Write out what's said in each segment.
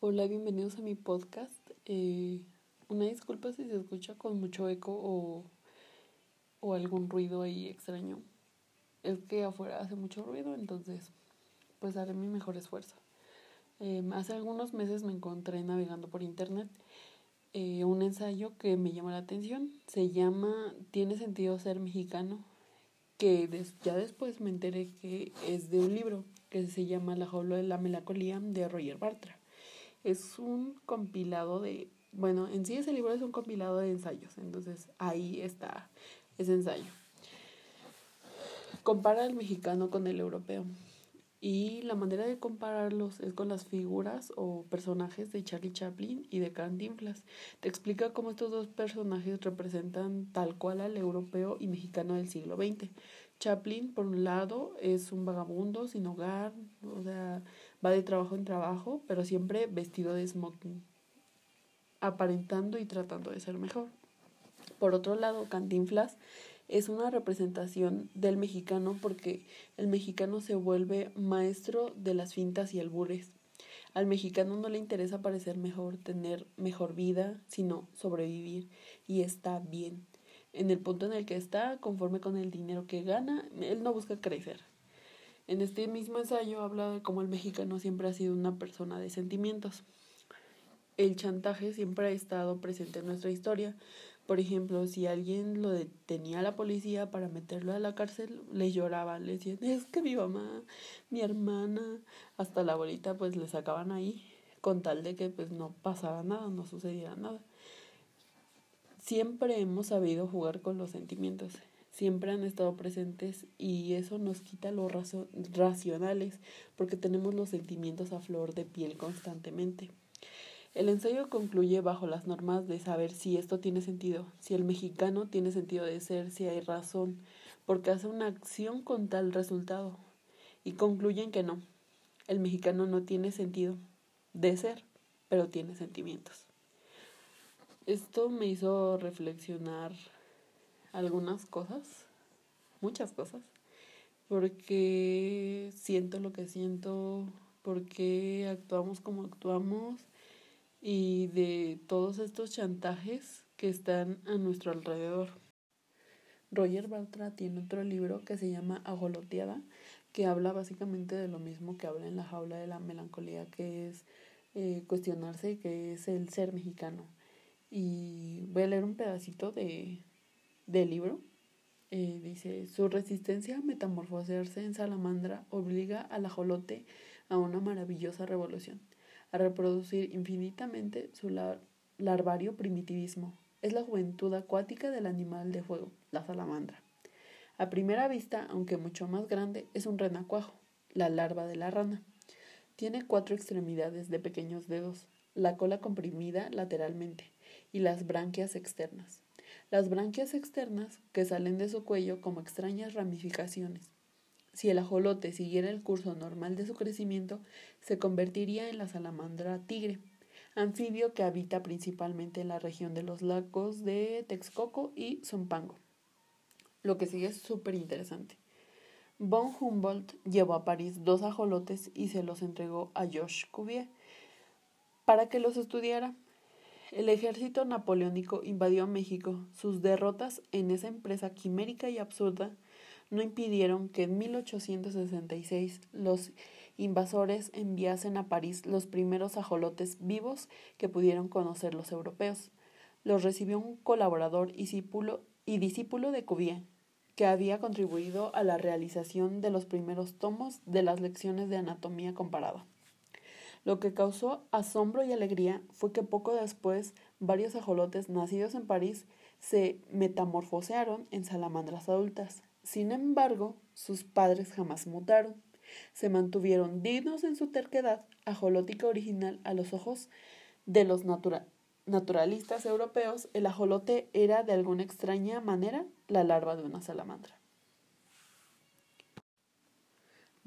Hola, bienvenidos a mi podcast. Eh, una disculpa si se escucha con mucho eco o, o algún ruido ahí extraño. Es que afuera hace mucho ruido, entonces pues haré mi mejor esfuerzo. Eh, hace algunos meses me encontré navegando por internet eh, un ensayo que me llamó la atención. Se llama ¿Tiene sentido ser mexicano? Que ya después me enteré que es de un libro que se llama La jaula de la melancolía de Roger Bartra. Es un compilado de, bueno, en sí ese libro es un compilado de ensayos, entonces ahí está ese ensayo. Compara al mexicano con el europeo. Y la manera de compararlos es con las figuras o personajes de Charlie Chaplin y de Cantinflas. Te explica cómo estos dos personajes representan tal cual al europeo y mexicano del siglo XX. Chaplin, por un lado, es un vagabundo sin hogar, o sea, va de trabajo en trabajo, pero siempre vestido de smoking, aparentando y tratando de ser mejor. Por otro lado, Cantinflas es una representación del mexicano porque el mexicano se vuelve maestro de las fintas y albures. Al mexicano no le interesa parecer mejor, tener mejor vida, sino sobrevivir y está bien. En el punto en el que está, conforme con el dinero que gana, él no busca crecer. En este mismo ensayo habla de cómo el mexicano siempre ha sido una persona de sentimientos. El chantaje siempre ha estado presente en nuestra historia, por ejemplo, si alguien lo detenía a la policía para meterlo a la cárcel, le lloraba, le decían, es que mi mamá, mi hermana, hasta la abuelita, pues le sacaban ahí con tal de que pues no pasara nada, no sucediera nada. Siempre hemos sabido jugar con los sentimientos, siempre han estado presentes y eso nos quita los racionales porque tenemos los sentimientos a flor de piel constantemente. El ensayo concluye bajo las normas de saber si esto tiene sentido, si el mexicano tiene sentido de ser, si hay razón, porque hace una acción con tal resultado. Y concluyen que no, el mexicano no tiene sentido de ser, pero tiene sentimientos. Esto me hizo reflexionar algunas cosas, muchas cosas, porque siento lo que siento, porque actuamos como actuamos y de todos estos chantajes que están a nuestro alrededor. Roger Bartra tiene otro libro que se llama Agoloteada, que habla básicamente de lo mismo que habla en la jaula de la melancolía, que es eh, cuestionarse que es el ser mexicano. Y voy a leer un pedacito de, del libro. Eh, dice, su resistencia a metamorfosearse en salamandra obliga al ajolote a una maravillosa revolución a reproducir infinitamente su larvario primitivismo. Es la juventud acuática del animal de fuego, la salamandra. A primera vista, aunque mucho más grande, es un renacuajo, la larva de la rana. Tiene cuatro extremidades de pequeños dedos, la cola comprimida lateralmente y las branquias externas. Las branquias externas que salen de su cuello como extrañas ramificaciones. Si el ajolote siguiera el curso normal de su crecimiento, se convertiría en la salamandra tigre, anfibio que habita principalmente en la región de los lagos de Texcoco y Zumpango. Lo que sigue es súper interesante. Von Humboldt llevó a París dos ajolotes y se los entregó a Georges Cuvier para que los estudiara. El ejército napoleónico invadió México. Sus derrotas en esa empresa quimérica y absurda no impidieron que en 1866 los invasores enviasen a París los primeros ajolotes vivos que pudieron conocer los europeos. Los recibió un colaborador y discípulo, de Cuvier, que había contribuido a la realización de los primeros tomos de las lecciones de anatomía comparada. Lo que causó asombro y alegría fue que poco después varios ajolotes nacidos en París se metamorfosearon en salamandras adultas, sin embargo, sus padres jamás mutaron. Se mantuvieron dignos en su terquedad ajolótica original a los ojos de los naturalistas europeos. El ajolote era de alguna extraña manera la larva de una salamandra.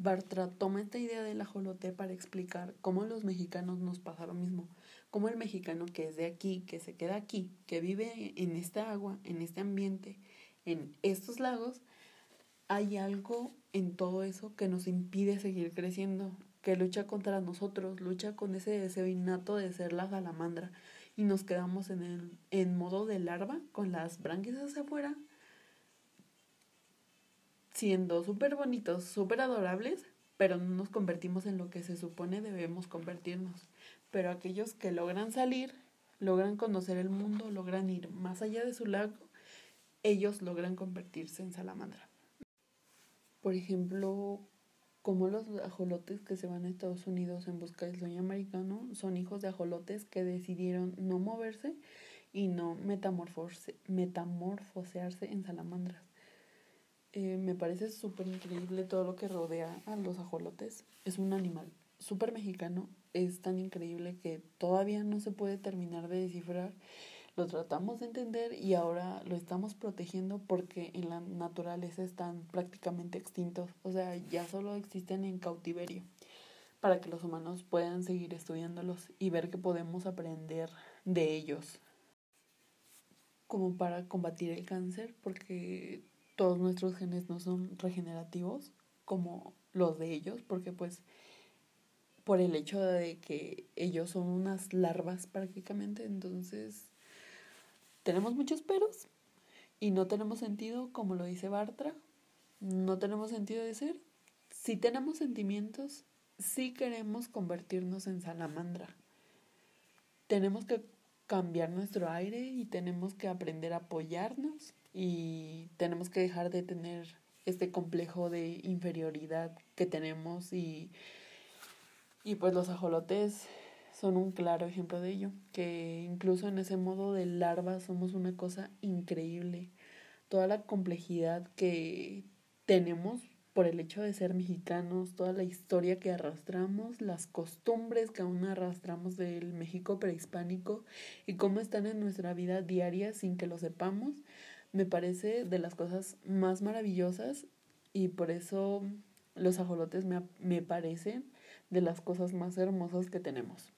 Bartra toma esta idea del ajolote para explicar cómo los mexicanos nos pasa lo mismo, cómo el mexicano que es de aquí, que se queda aquí, que vive en esta agua, en este ambiente, en estos lagos, hay algo en todo eso que nos impide seguir creciendo que lucha contra nosotros, lucha con ese deseo innato de ser la salamandra y nos quedamos en, el, en modo de larva con las branquias hacia afuera, siendo súper bonitos, súper adorables, pero no nos convertimos en lo que se supone debemos convertirnos. Pero aquellos que logran salir, logran conocer el mundo, logran ir más allá de su lago, ellos logran convertirse en salamandra. Por ejemplo, como los ajolotes que se van a Estados Unidos en busca del sueño americano son hijos de ajolotes que decidieron no moverse y no metamorfosearse en salamandras. Eh, me parece súper increíble todo lo que rodea a los ajolotes. Es un animal súper mexicano, es tan increíble que todavía no se puede terminar de descifrar lo tratamos de entender y ahora lo estamos protegiendo porque en la naturaleza están prácticamente extintos, o sea, ya solo existen en cautiverio para que los humanos puedan seguir estudiándolos y ver que podemos aprender de ellos. Como para combatir el cáncer, porque todos nuestros genes no son regenerativos como los de ellos, porque pues por el hecho de que ellos son unas larvas prácticamente, entonces tenemos muchos peros y no tenemos sentido, como lo dice Bartra, no tenemos sentido de ser. Si tenemos sentimientos, si queremos convertirnos en salamandra. Tenemos que cambiar nuestro aire y tenemos que aprender a apoyarnos y tenemos que dejar de tener este complejo de inferioridad que tenemos y, y pues los ajolotes son un claro ejemplo de ello, que incluso en ese modo de larva somos una cosa increíble. Toda la complejidad que tenemos por el hecho de ser mexicanos, toda la historia que arrastramos, las costumbres que aún arrastramos del México prehispánico y cómo están en nuestra vida diaria sin que lo sepamos, me parece de las cosas más maravillosas y por eso los ajolotes me, me parecen de las cosas más hermosas que tenemos.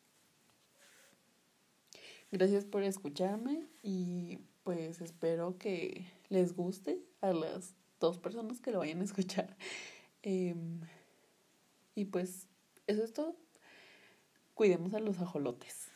Gracias por escucharme y pues espero que les guste a las dos personas que lo vayan a escuchar. Em, y pues eso es todo. Cuidemos a los ajolotes.